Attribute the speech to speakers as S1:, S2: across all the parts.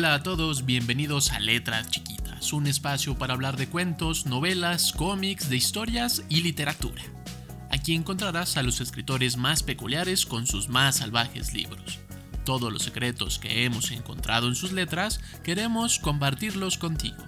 S1: Hola a todos, bienvenidos a Letras Chiquitas, un espacio para hablar de cuentos, novelas, cómics, de historias y literatura. Aquí encontrarás a los escritores más peculiares con sus más salvajes libros. Todos los secretos que hemos encontrado en sus letras queremos compartirlos contigo.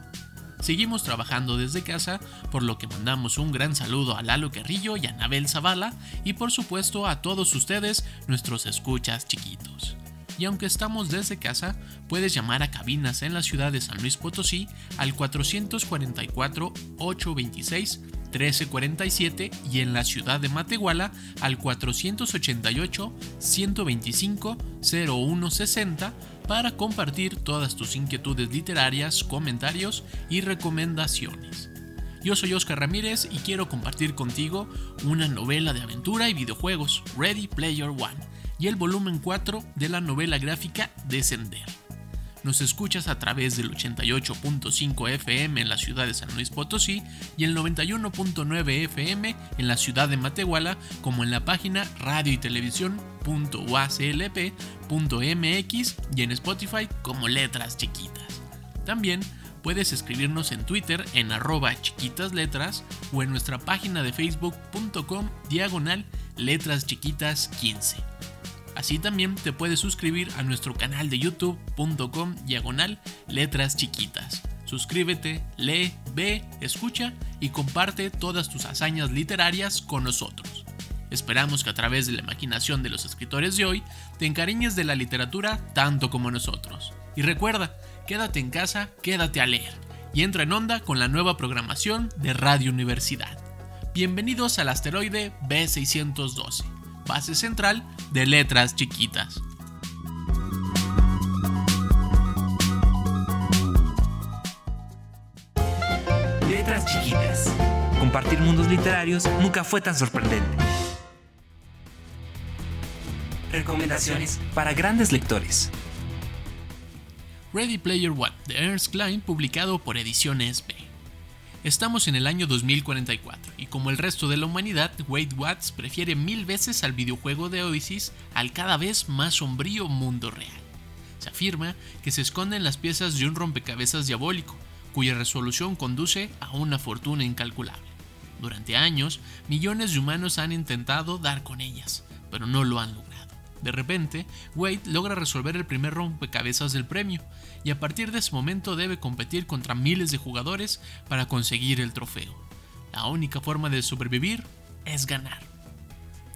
S1: Seguimos trabajando desde casa, por lo que mandamos un gran saludo a Lalo Carrillo y a Anabel Zavala y por supuesto a todos ustedes, nuestros escuchas chiquitos y aunque estamos desde casa, puedes llamar a cabinas en la ciudad de San Luis Potosí al 444-826-1347 y en la ciudad de Matehuala al 488-125-0160 para compartir todas tus inquietudes literarias, comentarios y recomendaciones. Yo soy Oscar Ramírez y quiero compartir contigo una novela de aventura y videojuegos, Ready Player One y el volumen 4 de la novela gráfica Descender. Nos escuchas a través del 88.5 FM en la ciudad de San Luis Potosí y el 91.9 FM en la ciudad de Matehuala, como en la página radio y televisión.uaclp.mx y en Spotify como Letras Chiquitas. También puedes escribirnos en Twitter en arroba chiquitasletras o en nuestra página de facebook.com diagonal letras chiquitas 15. Así también te puedes suscribir a nuestro canal de youtube.com diagonal letras chiquitas. Suscríbete, lee, ve, escucha y comparte todas tus hazañas literarias con nosotros. Esperamos que a través de la imaginación de los escritores de hoy te encariñes de la literatura tanto como nosotros. Y recuerda, quédate en casa, quédate a leer y entra en onda con la nueva programación de Radio Universidad. Bienvenidos al asteroide B612 base central de letras chiquitas.
S2: Letras chiquitas. Compartir mundos literarios nunca fue tan sorprendente. Recomendaciones para grandes lectores.
S1: Ready Player One de Ernst Klein, publicado por Ediciones B. Estamos en el año 2044 y como el resto de la humanidad, Wade Watts prefiere mil veces al videojuego de Oasis al cada vez más sombrío mundo real. Se afirma que se esconden las piezas de un rompecabezas diabólico, cuya resolución conduce a una fortuna incalculable. Durante años, millones de humanos han intentado dar con ellas, pero no lo han logrado. De repente, Wade logra resolver el primer rompecabezas del premio, y a partir de ese momento debe competir contra miles de jugadores para conseguir el trofeo. La única forma de sobrevivir es ganar.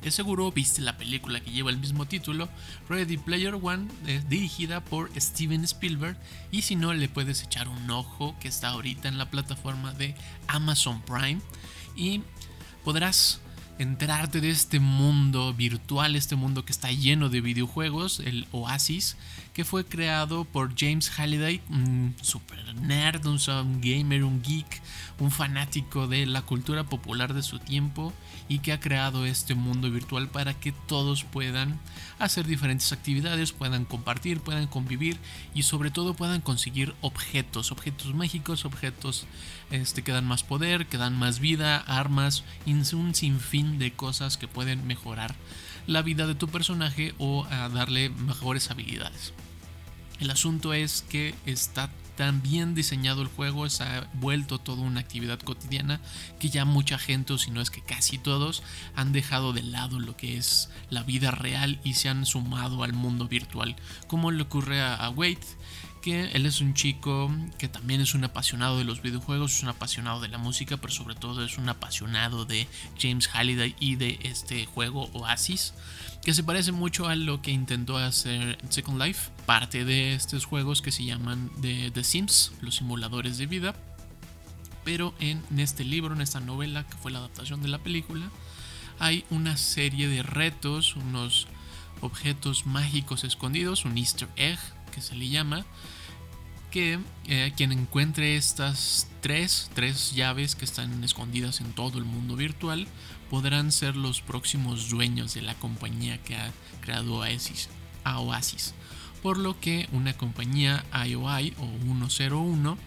S1: Es seguro viste la película que lleva el mismo título, Ready Player One, eh, dirigida por Steven Spielberg, y si no le puedes echar un ojo que está ahorita en la plataforma de Amazon Prime y podrás enterarte de este mundo virtual, este mundo que está lleno de videojuegos, el Oasis, que fue creado por James Halliday, un super nerd, un gamer, un geek, un fanático de la cultura popular de su tiempo y que ha creado este mundo virtual para que todos puedan hacer diferentes actividades, puedan compartir, puedan convivir y sobre todo puedan conseguir objetos, objetos mágicos, objetos este, que dan más poder, que dan más vida, armas, un sinfín de cosas que pueden mejorar la vida de tu personaje o darle mejores habilidades. El asunto es que está tan bien diseñado el juego, se ha vuelto toda una actividad cotidiana que ya mucha gente, o si no es que casi todos, han dejado de lado lo que es la vida real y se han sumado al mundo virtual, como le ocurre a, Wade él es un chico que también es un apasionado de los videojuegos, es un apasionado de la música, pero sobre todo es un apasionado de James Halliday y de este juego Oasis que se parece mucho a lo que intentó hacer Second Life, parte de estos juegos que se llaman The Sims, los simuladores de vida. Pero en este libro, en esta novela que fue la adaptación de la película, hay una serie de retos, unos objetos mágicos escondidos, un easter egg que se le llama, que eh, quien encuentre estas tres, tres llaves que están escondidas en todo el mundo virtual podrán ser los próximos dueños de la compañía que ha creado Oasis, Oasis. Por lo que una compañía IOI o 101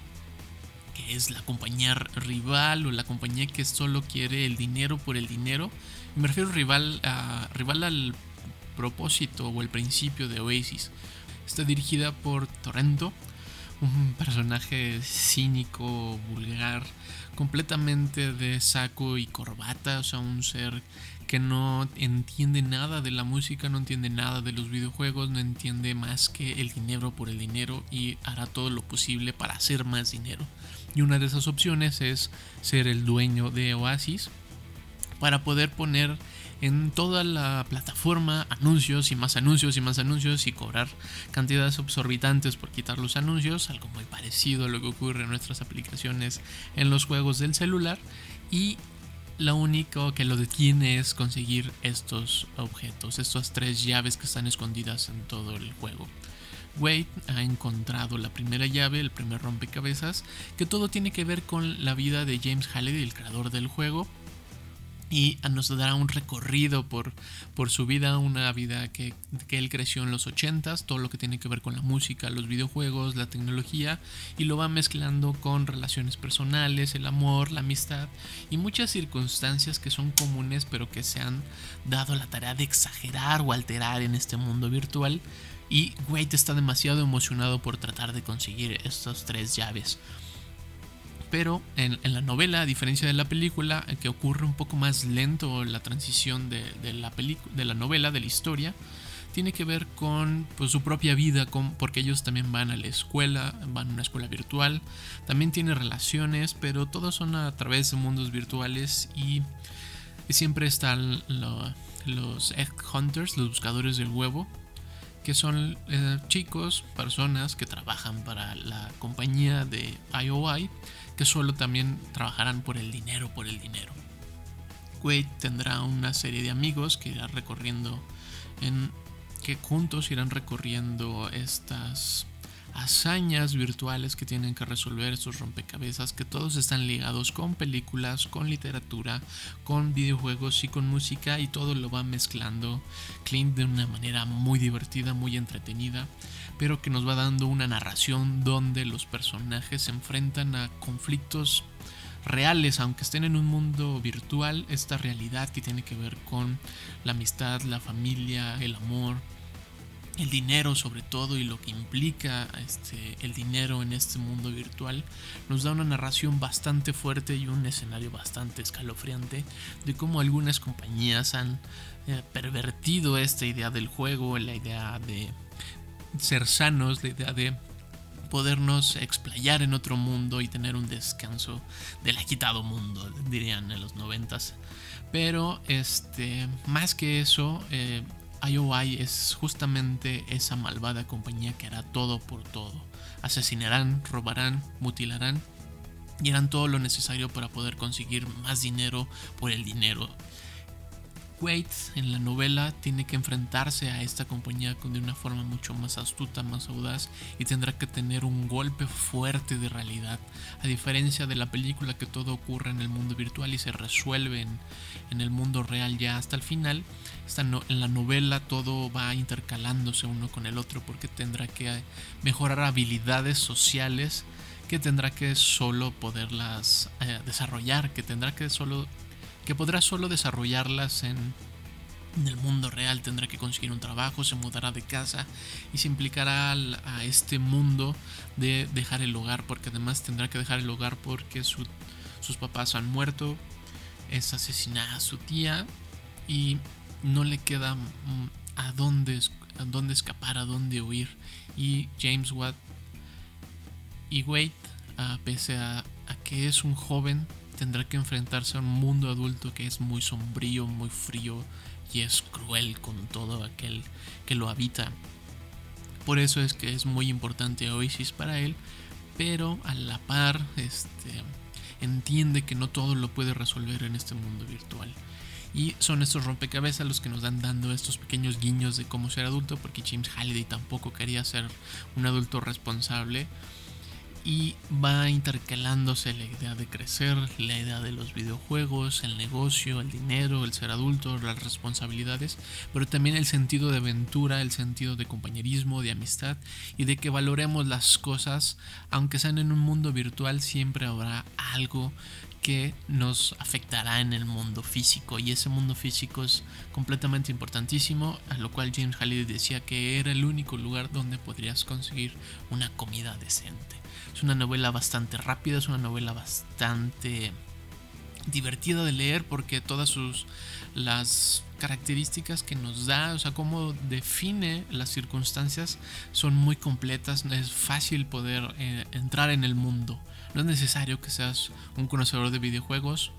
S1: que es la compañía rival o la compañía que solo quiere el dinero por el dinero. Me refiero rival, a, rival al propósito o el principio de Oasis. Está dirigida por Torrento, un personaje cínico, vulgar, completamente de saco y corbata, o sea, un ser que no entiende nada de la música, no entiende nada de los videojuegos, no entiende más que el dinero por el dinero y hará todo lo posible para hacer más dinero. Y una de esas opciones es ser el dueño de Oasis para poder poner en toda la plataforma anuncios y más anuncios y más anuncios y cobrar cantidades absorbitantes por quitar los anuncios, algo muy parecido a lo que ocurre en nuestras aplicaciones en los juegos del celular y lo único que lo detiene es conseguir estos objetos, estas tres llaves que están escondidas en todo el juego. Wade ha encontrado la primera llave, el primer rompecabezas, que todo tiene que ver con la vida de James Halliday, el creador del juego, y nos dará un recorrido por, por su vida, una vida que, que, él creció en los 80s, todo lo que tiene que ver con la música, los videojuegos, la tecnología, y lo va mezclando con relaciones personales, el amor, la amistad y muchas circunstancias que son comunes pero que se han dado la tarea de exagerar o alterar en este mundo virtual y Wade está demasiado emocionado por tratar de conseguir estas tres llaves. Pero en, la novela, a diferencia de la película, que ocurre un poco más lento la transición de, la, novela, de la historia, tiene que ver con pues, su propia vida, con, porque ellos también van a la escuela, van a una escuela virtual, también tiene relaciones, pero todos son a través de mundos virtuales y, siempre están los egg hunters, los buscadores del huevo, que son eh, chicos, personas que trabajan para la compañía de IOI, que solo también trabajarán por el dinero, por el dinero. Wade tendrá una serie de amigos que irá recorriendo en que juntos irán recorriendo estas hazañas virtuales que tienen que resolver estos rompecabezas que todos están ligados con películas, con literatura, con videojuegos y con música y todo lo va mezclando Clint de una manera muy divertida, muy entretenida, pero que nos va dando una narración donde los personajes se enfrentan a conflictos reales, aunque estén en un mundo virtual, esta realidad que tiene que ver con la amistad, la familia, el amor, el dinero sobre todo y lo que implica este, el dinero en este mundo virtual nos da una narración bastante fuerte y un escenario bastante escalofriante de cómo algunas compañías han eh, pervertido esta idea del juego, la idea de ser sanos, la idea de podernos explayar en otro mundo y tener un descanso del agitado mundo, dirían en los noventas. Pero este, más que eso, eh, IOI es justamente esa malvada compañía que hará todo por todo. Asesinarán, robarán, mutilarán y harán todo lo necesario para poder conseguir más dinero por el dinero Wade en la novela tiene que enfrentarse a esta compañía de una forma mucho más astuta, más audaz y tendrá que tener un golpe fuerte de realidad, a diferencia de la película que todo ocurre en el mundo virtual y se resuelve en, el mundo real ya hasta el final. en la novela todo va intercalándose uno con el otro porque tendrá que mejorar habilidades sociales que tendrá que solo poderlas eh, desarrollar, que tendrá que solo que podrá solo desarrollarlas en, el mundo real, tendrá que conseguir un trabajo, se mudará de casa y se implicará a este mundo de dejar el hogar, porque además tendrá que dejar el hogar porque sus papás han muerto, es asesinada su tía y no le queda mm, a dónde, a dónde escapar, a dónde huir. Y James Watt y Wade, pese a que es un joven, tendrá que enfrentarse a un mundo adulto que es muy sombrío, muy frío y es cruel con todo aquel que lo habita. Por eso es que es muy importante Oasis para él, pero a la par este, entiende que no todo lo puede resolver en este mundo virtual. Y son estos rompecabezas los que nos dan dando estos pequeños guiños de cómo ser adulto, porque James Halliday tampoco quería ser un adulto responsable y va intercalándose la idea de crecer, la idea de los videojuegos, el negocio, el dinero, el ser adulto, las responsabilidades, pero también el sentido de aventura, el sentido de compañerismo, de amistad y de que valoremos las cosas, aunque sean en un mundo virtual, siempre habrá algo que nos afectará en el mundo físico. Y ese mundo físico es completamente importantísimo a lo cual James Halliday decía que era el único lugar donde podrías conseguir una comida decente. Es una novela bastante rápida es una novela bastante divertida de leer porque todas sus las características que nos da, o sea, cómo define las circunstancias son muy completas, es fácil poder eh, entrar en el mundo. No es necesario que seas un conocedor de videojuegos,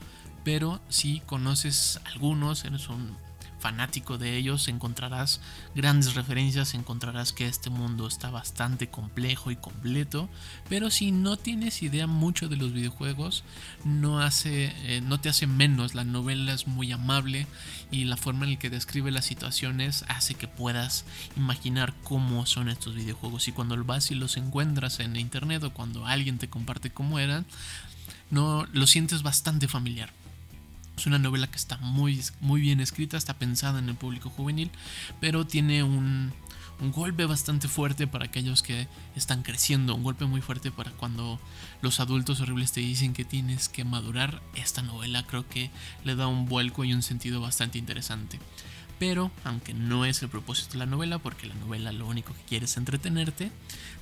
S1: pero si conoces algunos, eres un fanático de ellos, encontrarás grandes referencias, encontrarás que este mundo está bastante complejo y completo, pero si no tienes idea mucho de los videojuegos, no, hace, eh, no te hace menos, la novela es muy amable y la forma en la que describe las situaciones hace que puedas imaginar cómo son estos videojuegos y cuando vas y los encuentras en internet o cuando alguien te comparte cómo eran, no lo sientes bastante familiar. Es una novela que está muy, muy bien escrita, está pensada en el público juvenil, pero tiene un, un golpe bastante fuerte para aquellos que están creciendo, un golpe muy fuerte para cuando los adultos horribles te dicen que tienes que madurar. Esta novela creo que le da un vuelco y un sentido bastante interesante. Pero, aunque no es el propósito de la novela, porque la novela lo único que quiere es entretenerte,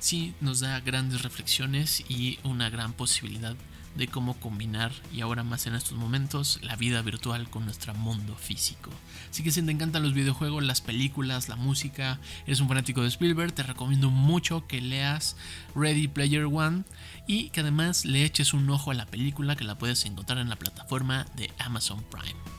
S1: sí nos da grandes reflexiones y una gran posibilidad de cómo combinar, y ahora más en estos momentos, la vida virtual con nuestro mundo físico. Así que si te encantan los videojuegos, las películas, la música, eres un fanático de Spielberg, te recomiendo mucho que leas Ready Player One y que además le eches un ojo a la película que la puedes encontrar en la plataforma de Amazon Prime.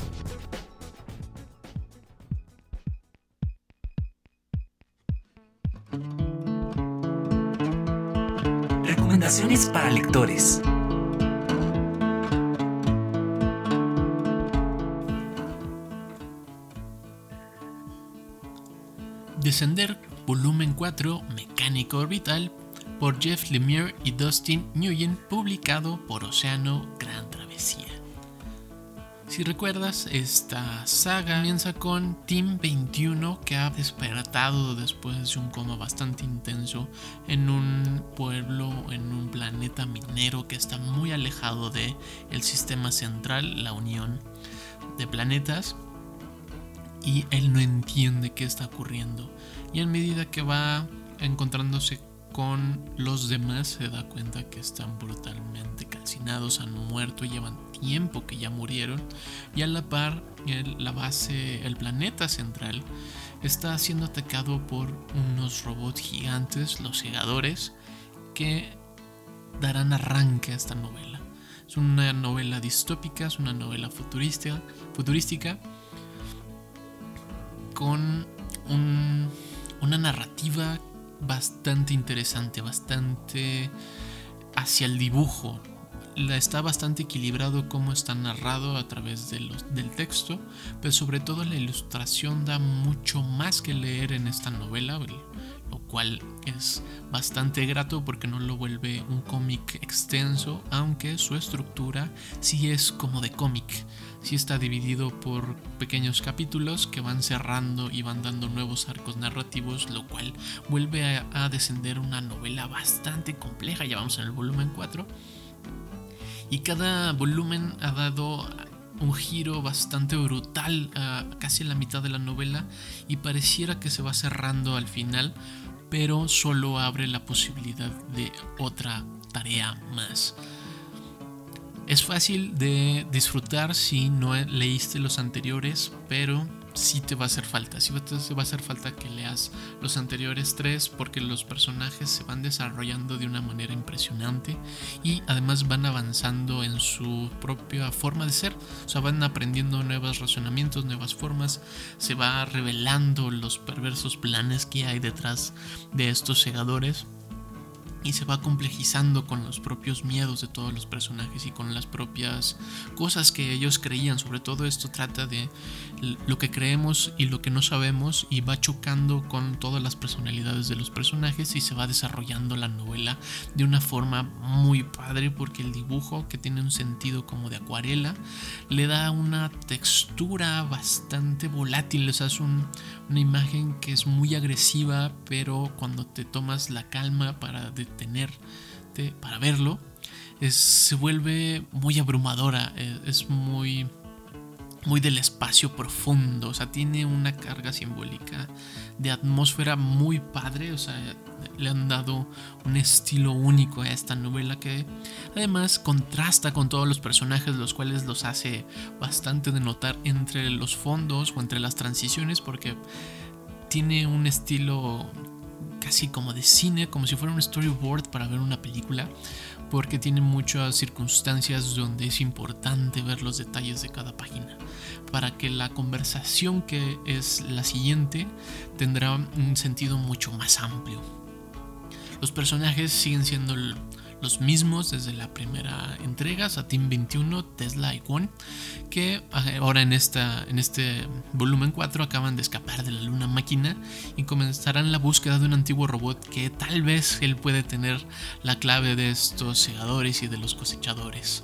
S2: Recomendaciones para lectores.
S1: Descender, volumen 4, Mecánico Orbital, por Jeff Lemire y Dustin Nguyen, publicado por Océano Gran. Si recuerdas, esta saga comienza con Team 21 que ha despertado después de un coma bastante intenso en un pueblo, en un planeta minero que está muy alejado del el sistema central, la unión de planetas. Y él no entiende qué está ocurriendo. Y en medida que va encontrándose con los demás se da cuenta que están brutalmente calcinados, han muerto, llevan tiempo que ya murieron y a la par la base, el planeta central está siendo atacado por unos robots gigantes, los segadores, que darán arranque a esta novela. Es una novela distópica, es una novela futurística, con un, una narrativa bastante interesante, bastante hacia el dibujo. Está bastante equilibrado cómo está narrado a través del texto, pero sobre todo la ilustración da mucho más que leer en esta novela, lo cual es bastante grato porque no lo vuelve un cómic extenso, aunque su estructura sí es como de cómic sí está dividido por pequeños capítulos que van cerrando y van dando nuevos arcos narrativos, lo cual vuelve a, descender una novela bastante compleja, ya vamos en el volumen 4. Y cada volumen ha dado un giro bastante brutal a casi la mitad de la novela y pareciera que se va cerrando al final, pero solo abre la posibilidad de otra tarea más. Es fácil de disfrutar si no leíste los anteriores, pero sí te va a hacer falta. Sí te va a hacer falta que leas los anteriores tres porque los personajes se van desarrollando de una manera impresionante y además van avanzando en su propia forma de ser. O sea, van aprendiendo nuevos razonamientos, nuevas formas. Se va revelando los perversos planes que hay detrás de estos segadores y se va complejizando con los propios miedos de todos los personajes y con las propias cosas que ellos creían. Sobre todo esto trata de lo que creemos y lo que no sabemos y va chocando con todas las personalidades de los personajes y se va desarrollando la novela de una forma muy padre porque el dibujo que tiene un sentido como de acuarela le da una textura bastante volátil, o sea, es una imagen que es muy agresiva pero cuando te tomas la calma para detenerte, para verlo, se vuelve muy abrumadora, e, es muy muy del espacio profundo, o sea, tiene una carga simbólica de atmósfera muy padre, o sea, le han dado un estilo único a esta novela que además contrasta con todos los personajes, los cuales los hace bastante de notar entre los fondos o entre las transiciones, porque tiene un estilo casi como de cine, como si fuera un storyboard para ver una película porque tiene muchas circunstancias donde es importante ver los detalles de cada página para que la conversación que es la siguiente tendrá un sentido mucho más amplio. Los personajes siguen siendo los mismos desde la primera entrega, Satin 21, Tesla y Quan, que ahora en, esta, en este volumen 4 acaban de escapar de la luna máquina y comenzarán la búsqueda de un antiguo robot que tal vez él puede tener la clave de estos segadores y de los cosechadores.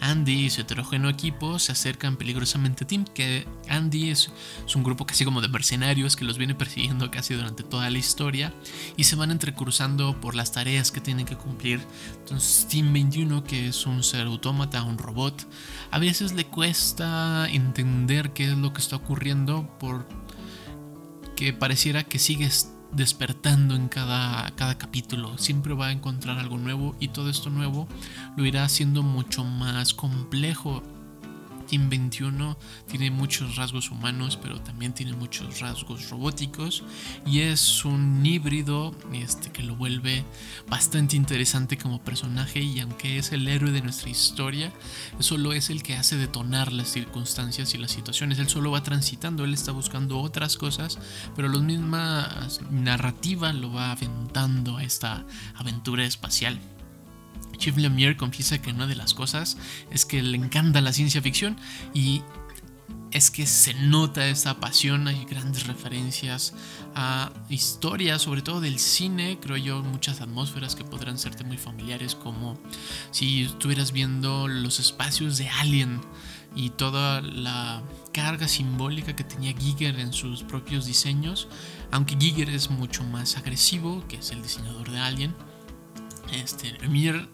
S1: Andy y su heterogéneo equipo se acercan peligrosamente a Tim, que Andy es, un grupo casi como de mercenarios que los viene persiguiendo casi durante toda la historia y se van entrecruzando por las tareas que tienen que cumplir. Entonces Team 21, que es un ser autómata, un robot, a veces le cuesta entender qué es lo que está ocurriendo por que pareciera que sigue despertando en cada, cada capítulo. Siempre va a encontrar algo nuevo y todo esto nuevo lo irá haciendo mucho más complejo Team 21 tiene muchos rasgos humanos, pero también tiene muchos rasgos robóticos y es un híbrido este, que lo vuelve bastante interesante como personaje y aunque es el héroe de nuestra historia, solo es el que hace detonar las circunstancias y las situaciones. Él solo va transitando, él está buscando otras cosas, pero la misma narrativa lo va aventando a esta aventura espacial. Chief Lemire confiesa que una de las cosas es que le encanta la ciencia ficción y es que se nota esa pasión, hay grandes referencias a historias, sobre todo del cine, creo yo, muchas atmósferas que podrán serte muy familiares, como si estuvieras viendo los espacios de Alien y toda la carga simbólica que tenía Giger en sus propios diseños, aunque Giger es mucho más agresivo, que es el diseñador de Alien. Este, Lemire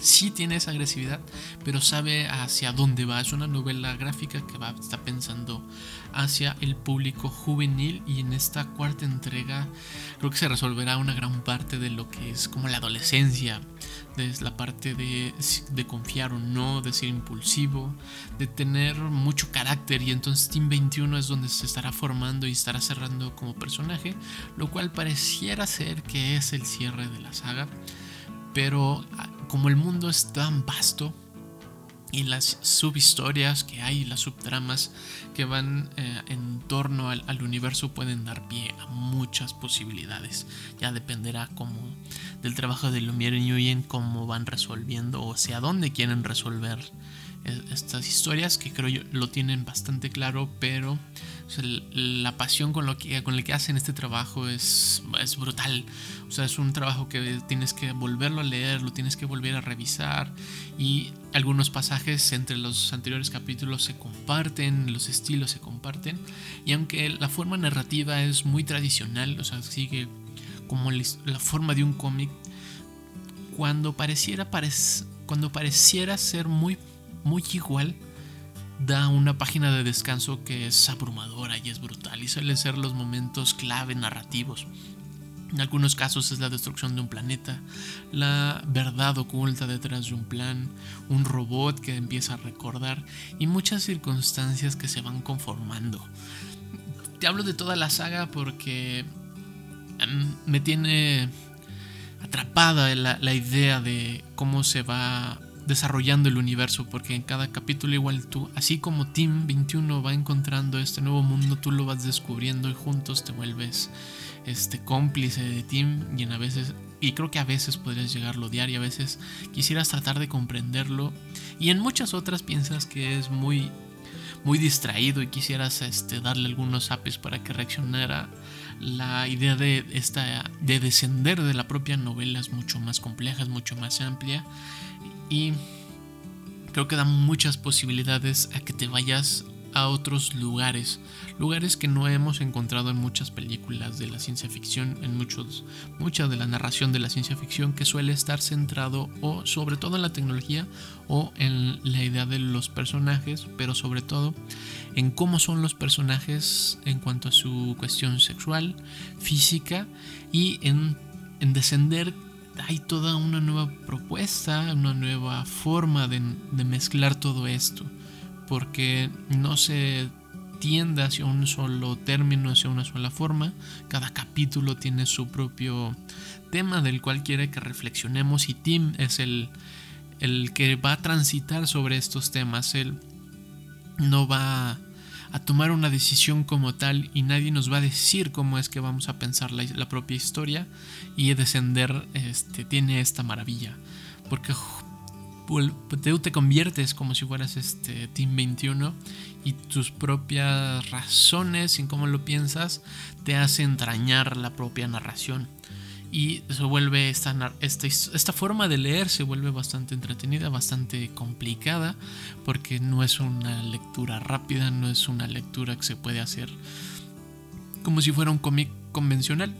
S1: sí tiene esa agresividad, pero sabe hacia dónde va. Es una novela gráfica que va, está pensando hacia el público juvenil y en esta cuarta entrega creo que se resolverá una gran parte de lo que es como la adolescencia, de la parte de, de confiar o no, de ser impulsivo, de tener mucho carácter y entonces Team 21 es donde se estará formando y estará cerrando como personaje, lo cual pareciera ser que es el cierre de la saga pero ah, como el mundo es tan vasto y las subhistorias que hay, las subtramas que van eh, en torno al, universo pueden dar pie a muchas posibilidades. Ya dependerá como del trabajo de Lumiere y Nguyen cómo van resolviendo o hacia dónde quieren resolver estas historias que creo yo lo tienen bastante claro, pero la pasión con, lo que, con el que hacen este trabajo es, es brutal. O sea, es un trabajo que tienes que volverlo a leer, lo tienes que volver a revisar y algunos pasajes entre los anteriores capítulos se comparten, los estilos se comparten y aunque la forma narrativa es muy tradicional, o sea, sigue como la forma de un cómic, cuando pareciera, cuando pareciera ser muy, muy igual, da una página de descanso que es abrumadora y es brutal y suelen ser los momentos clave narrativos. En algunos casos es la destrucción de un planeta, la verdad oculta detrás de un plan, un robot que empieza a recordar y muchas circunstancias que se van conformando. Te hablo de toda la saga porque em, me tiene atrapada la, la idea de cómo se va desarrollando el universo, porque en cada capítulo igual tú, así como Team 21 va encontrando este nuevo mundo, tú lo vas descubriendo y juntos te vuelves este cómplice de Team y en a veces y creo que a veces podrías llegarlo a odiar y a veces quisieras tratar de comprenderlo y en muchas otras piensas que es muy muy distraído y quisieras este, darle algunos apes para que reaccionara. La idea de esta de descender de la propia novela es mucho más compleja es mucho más amplia y creo que da muchas posibilidades a que te vayas a otros lugares, lugares que no hemos encontrado en muchas películas de la ciencia ficción, en muchos, mucha de la narración de la ciencia ficción que suele estar centrado o sobre todo en la tecnología o en la idea de los personajes, pero sobre todo en cómo son los personajes en cuanto a su cuestión sexual, física y en, en descender hay toda una nueva propuesta, una nueva forma de, mezclar todo esto, porque no se tiende hacia un solo término, hacia una sola forma, cada capítulo tiene su propio tema del cual quiere que reflexionemos y Tim es el, el que va a transitar sobre estos temas, él no va a tomar una decisión como tal y nadie nos va a decir cómo es que vamos a pensar la, propia historia y descender este, tiene esta maravilla. Porque tú te conviertes como si fueras este Team 21 y tus propias razones en cómo lo piensas te hace entrañar la propia narración y se vuelve esta, esta, esta, forma de leer se vuelve bastante entretenida, bastante complicada, porque no es una lectura rápida, no es una lectura que se puede hacer como si fuera un cómic convencional,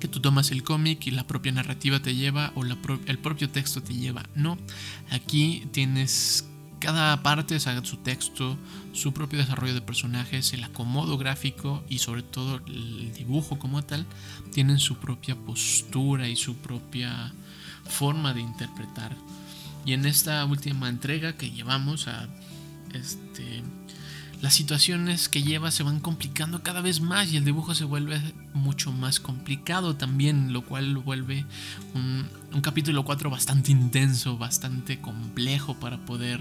S1: que tú tomas el cómic y la propia narrativa te lleva o el propio texto te lleva. No, aquí tienes cada parte haga su texto, su propio desarrollo de personajes, el acomodo gráfico y sobre todo el dibujo como tal, tienen su propia postura y su propia forma de interpretar. Y en esta última entrega que llevamos a este las situaciones que lleva se van complicando cada vez más y el dibujo se vuelve mucho más complicado también, lo cual vuelve un, capítulo 4 bastante intenso, bastante complejo para poder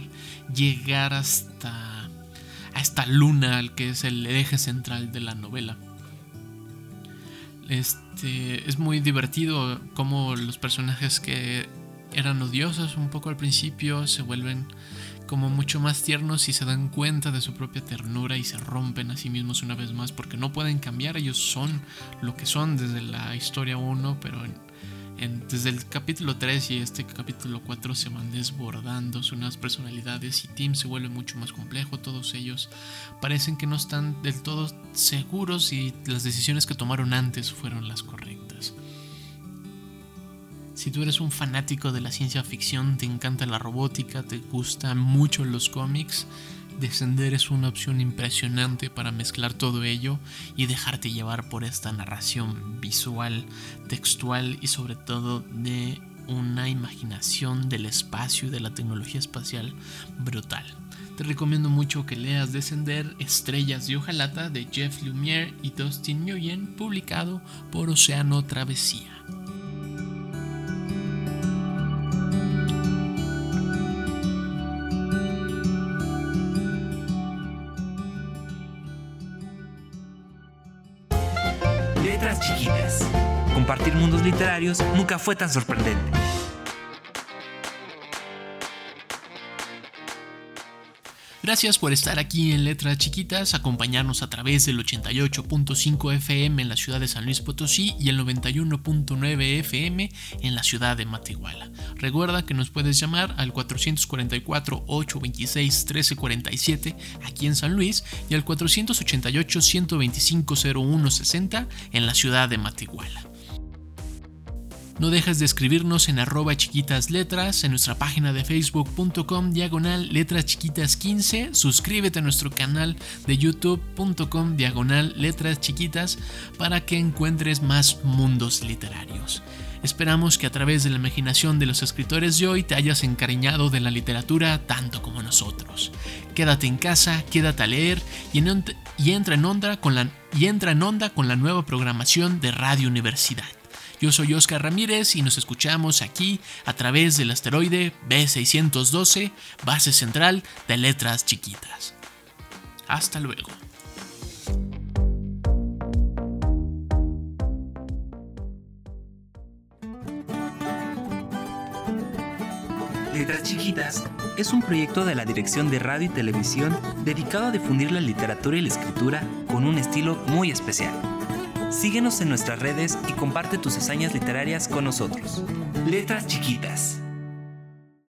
S1: llegar hasta a esta luna, que es el eje central de la novela. Este, es muy divertido como los personajes que eran odiosos un poco al principio se vuelven como mucho más tiernos y se dan cuenta de su propia ternura y se rompen a sí mismos una vez más porque no pueden cambiar, ellos son lo que son desde la historia 1, pero desde el capítulo 3 y este capítulo 4 se van desbordando sus nuevas personalidades y Tim se vuelve mucho más complejo, todos ellos parecen que no están del todo seguros si las decisiones que tomaron antes fueron las correctas. Si tú eres un fanático de la ciencia ficción, te encanta la robótica, te gustan mucho los cómics, Descender es una opción impresionante para mezclar todo ello y dejarte llevar por esta narración visual, textual y sobre todo de una imaginación del espacio y de la tecnología espacial brutal. Te recomiendo mucho que leas Descender Estrellas de Hojalata de Jeff Lumiere y Dustin Nguyen, publicado por Océano Travesía.
S2: Compartir mundos literarios nunca fue tan sorprendente.
S1: Gracias por estar aquí en Letras Chiquitas, acompañarnos a través del 88.5 FM en la ciudad de San Luis Potosí y el 91.9 FM en la ciudad de Matehuala. Recuerda que nos puedes llamar al 444-826-1347 aquí en San Luis y al 488-125-0160 en la ciudad de Matehuala. No dejes de escribirnos en arroba chiquitas letras, en nuestra página de facebook.com diagonal letras chiquitas 15. Suscríbete a nuestro canal de youtube.com diagonal letras chiquitas para que encuentres más mundos literarios. Esperamos que a través de la imaginación de los escritores de hoy te hayas encariñado de la literatura tanto como nosotros. Quédate en casa, quédate a leer y, entra, en onda con la, y entra en onda con la nueva programación de Radio Universidad. Yo soy Oscar Ramírez y nos escuchamos aquí a través del asteroide B612, base central de letras chiquitas. Hasta luego.
S2: Letras Chiquitas es un proyecto de la Dirección de Radio y Televisión dedicado a difundir la literatura y la escritura con un estilo muy especial. Síguenos en nuestras redes y comparte tus hazañas literarias con nosotros. Letras Chiquitas.